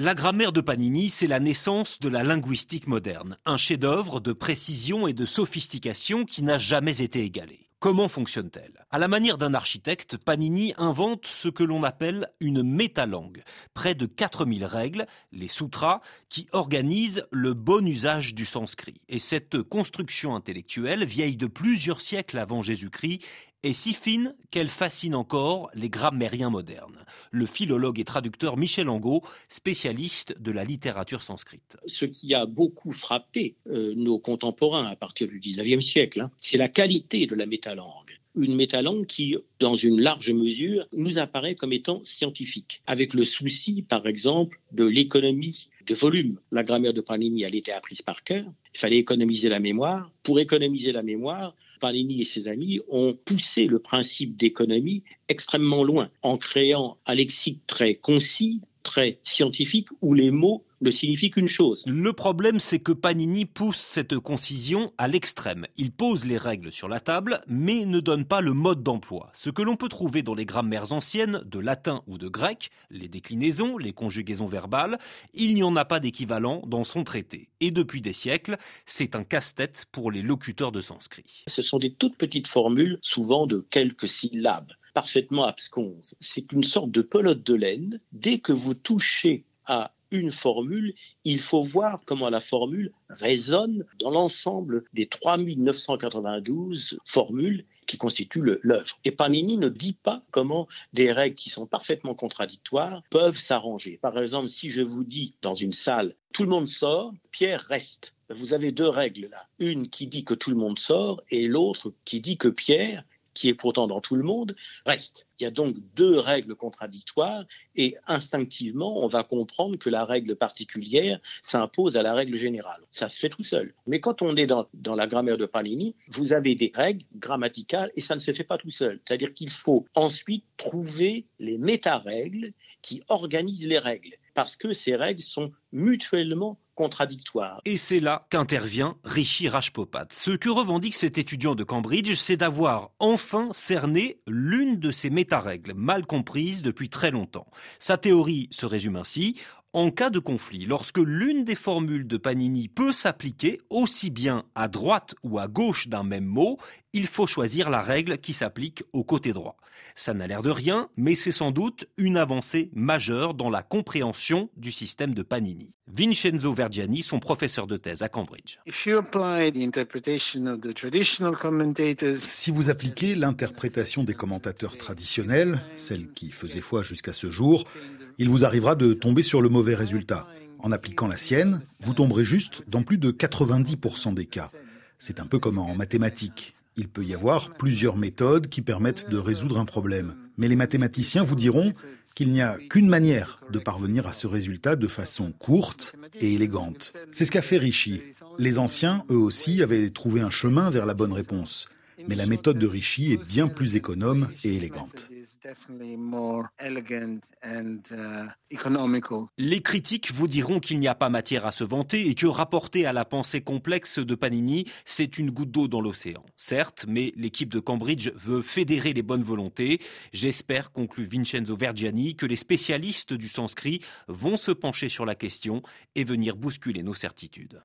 La grammaire de Panini, c'est la naissance de la linguistique moderne, un chef-d'œuvre de précision et de sophistication qui n'a jamais été égalé. Comment fonctionne-t-elle? À la manière d'un architecte, Panini invente ce que l'on appelle une métalangue, près de 4000 règles, les sutras, qui organisent le bon usage du sanskrit. Et cette construction intellectuelle, vieille de plusieurs siècles avant Jésus-Christ, est si fine qu'elle fascine encore les grammairiens modernes. Le philologue et traducteur Michel Angot, spécialiste de la littérature sanscrite. Ce qui a beaucoup frappé euh, nos contemporains à partir du 19e siècle, hein, c'est la qualité de la métalangue une métalangue qui, dans une large mesure, nous apparaît comme étant scientifique, avec le souci, par exemple, de l'économie de volume. La grammaire de Panini, elle était apprise par cœur. Il fallait économiser la mémoire. Pour économiser la mémoire, Panini et ses amis ont poussé le principe d'économie extrêmement loin en créant un lexique très concis, très scientifique où les mots ne signifient qu'une chose. Le problème, c'est que Panini pousse cette concision à l'extrême. Il pose les règles sur la table, mais ne donne pas le mode d'emploi. Ce que l'on peut trouver dans les grammaires anciennes, de latin ou de grec, les déclinaisons, les conjugaisons verbales, il n'y en a pas d'équivalent dans son traité. Et depuis des siècles, c'est un casse-tête pour les locuteurs de sanskrit. Ce sont des toutes petites formules, souvent de quelques syllabes parfaitement absconse. C'est une sorte de pelote de laine. Dès que vous touchez à une formule, il faut voir comment la formule résonne dans l'ensemble des 3992 formules qui constituent l'œuvre. Et Panini ne dit pas comment des règles qui sont parfaitement contradictoires peuvent s'arranger. Par exemple, si je vous dis dans une salle, tout le monde sort, Pierre reste. Vous avez deux règles là. Une qui dit que tout le monde sort et l'autre qui dit que Pierre qui est pourtant dans tout le monde, reste. Il y a donc deux règles contradictoires et instinctivement, on va comprendre que la règle particulière s'impose à la règle générale. Ça se fait tout seul. Mais quand on est dans, la grammaire de Panini, vous avez des règles grammaticales et ça ne se fait pas tout seul. C'est-à-dire qu'il faut ensuite trouver les méta-règles qui organisent les règles parce que ces règles sont mutuellement contradictoires. Et c'est là qu'intervient Rishi Rajpopat. Ce que revendique cet étudiant de Cambridge, c'est d'avoir enfin cerné l'une de ces méta-règles mal comprises depuis très longtemps. Sa théorie se résume ainsi. En cas de conflit, lorsque l'une des formules de Panini peut s'appliquer aussi bien à droite ou à gauche d'un même mot, il faut choisir la règle qui s'applique au côté droit. Ça n'a l'air de rien, mais c'est sans doute une avancée majeure dans la compréhension du système de Panini. Vincenzo Vergiani, son professeur de thèse à Cambridge. Si vous appliquez l'interprétation des commentateurs traditionnels, celle qui faisait foi jusqu'à ce jour, il vous arrivera de tomber sur le mauvais résultat. En appliquant la sienne, vous tomberez juste dans plus de 90% des cas. C'est un peu comme en mathématiques. Il peut y avoir plusieurs méthodes qui permettent de résoudre un problème. Mais les mathématiciens vous diront qu'il n'y a qu'une manière de parvenir à ce résultat de façon courte et élégante. C'est ce qu'a fait Rishi. Les anciens, eux aussi, avaient trouvé un chemin vers la bonne réponse. Mais la méthode de Rishi est bien plus économe et élégante. Les critiques vous diront qu'il n'y a pas matière à se vanter et que rapporter à la pensée complexe de Panini, c'est une goutte d'eau dans l'océan. Certes, mais l'équipe de Cambridge veut fédérer les bonnes volontés. J'espère, conclut Vincenzo Vergiani, que les spécialistes du sanskrit vont se pencher sur la question et venir bousculer nos certitudes.